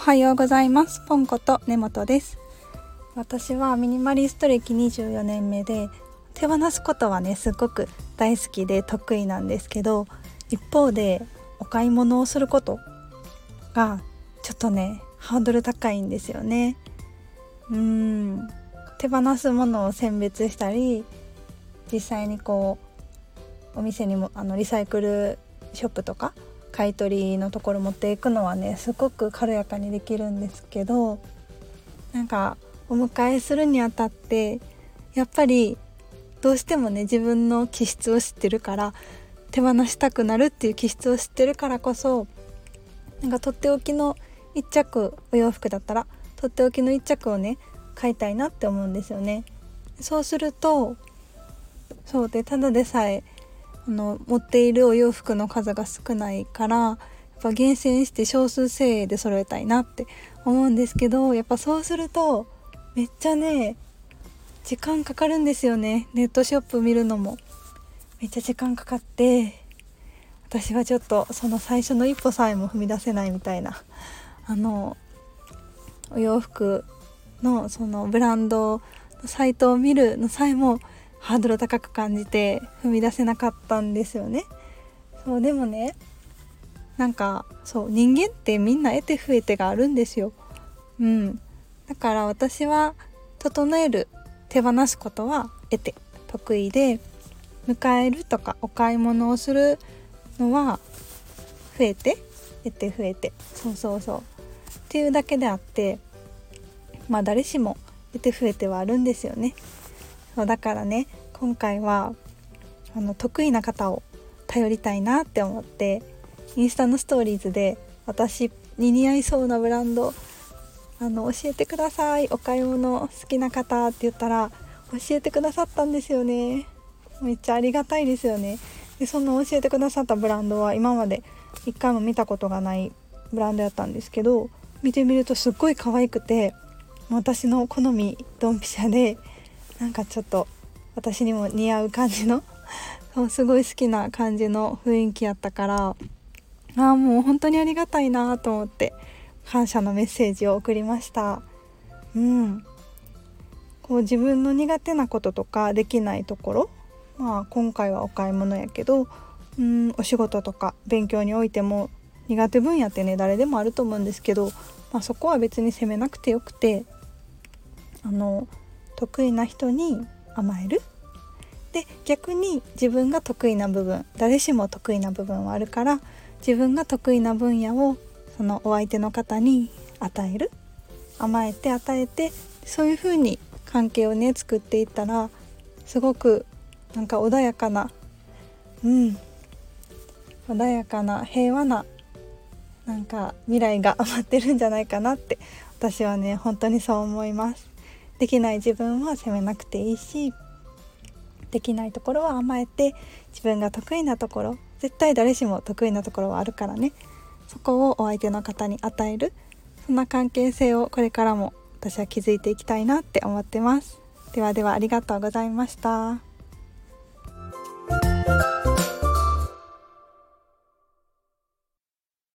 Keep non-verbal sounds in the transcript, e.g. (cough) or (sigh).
おはようございます。ポンコと根本です。私はミニマリスト歴24年目で手放すことはねすごく大好きで得意なんですけど一方でお買い物をすることがちょっとねハードル高いんですよね。うん。手放すものを選別したり実際にこうお店にもあのリサイクルショップとか買い取りのところ持っていくのはねすごく軽やかにできるんですけどなんかお迎えするにあたってやっぱりどうしてもね自分の気質を知ってるから手放したくなるっていう気質を知ってるからこそなんかとっておきの1着お洋服だったらとっておきの1着をね買いたいなって思うんですよね。そうするとそうでただでさえあの持っているお洋服の数が少ないからやっぱ厳選して少数精鋭で揃えたいなって思うんですけどやっぱそうするとめっちゃね時間かかるんですよね。ネットショップ見るのも。めっちゃ時間かかって私はちょっとその最初の一歩さえも踏み出せないみたいなあのお洋服のそのブランドのサイトを見るのさえもハードル高く感じて踏み出せなかったんですよね。そうでもねなんかそう人間ってみんな得て増えてがあるんですよ。うん、だから私は整える手放すことは得て得意で迎えるとかお買い物をするのは増えて得て増えてそうそうそうっていうだけであってまあ誰しも得て増えてはあるんですよね。そうだからね今回はあの得意な方を頼りたいなって思ってインスタのストーリーズで私に似合いそうなブランドあの教えてください。お買い物好きな方って言ったら教えてくださったんですよね。めっちゃありがたいですよね。でその教えてくださったブランドは今まで一回も見たことがないブランドやったんですけど見てみるとすっごい可愛くて私の好みドンピシャでなんかちょっと私にも似合う感じの (laughs) すごい好きな感じの雰囲気やったからああもう本当にありがたいなと思って感謝のメッセージを送りました。うん。こう自分の苦手なこととかできないところまあ今回はお買い物やけどうんお仕事とか勉強においても苦手分野ってね誰でもあると思うんですけど、まあ、そこは別に責めなくてよくてあの得意な人に甘える。で逆に自分が得意な部分誰しも得意な部分はあるから自分が得意な分野をそのお相手の方に与える。甘えて与えてそういう風に関係をね作っていったらすごくなんか穏やかなうん穏やかな平和ななんか未来が (laughs) 待ってるんじゃないかなって私はね本当にそう思います。できない自分は責めなくていいしできないところは甘えて自分が得意なところ絶対誰しも得意なところはあるからねそこをお相手の方に与えるそんな関係性をこれからも私は築いていきたいなって思ってますではではありがとうございました。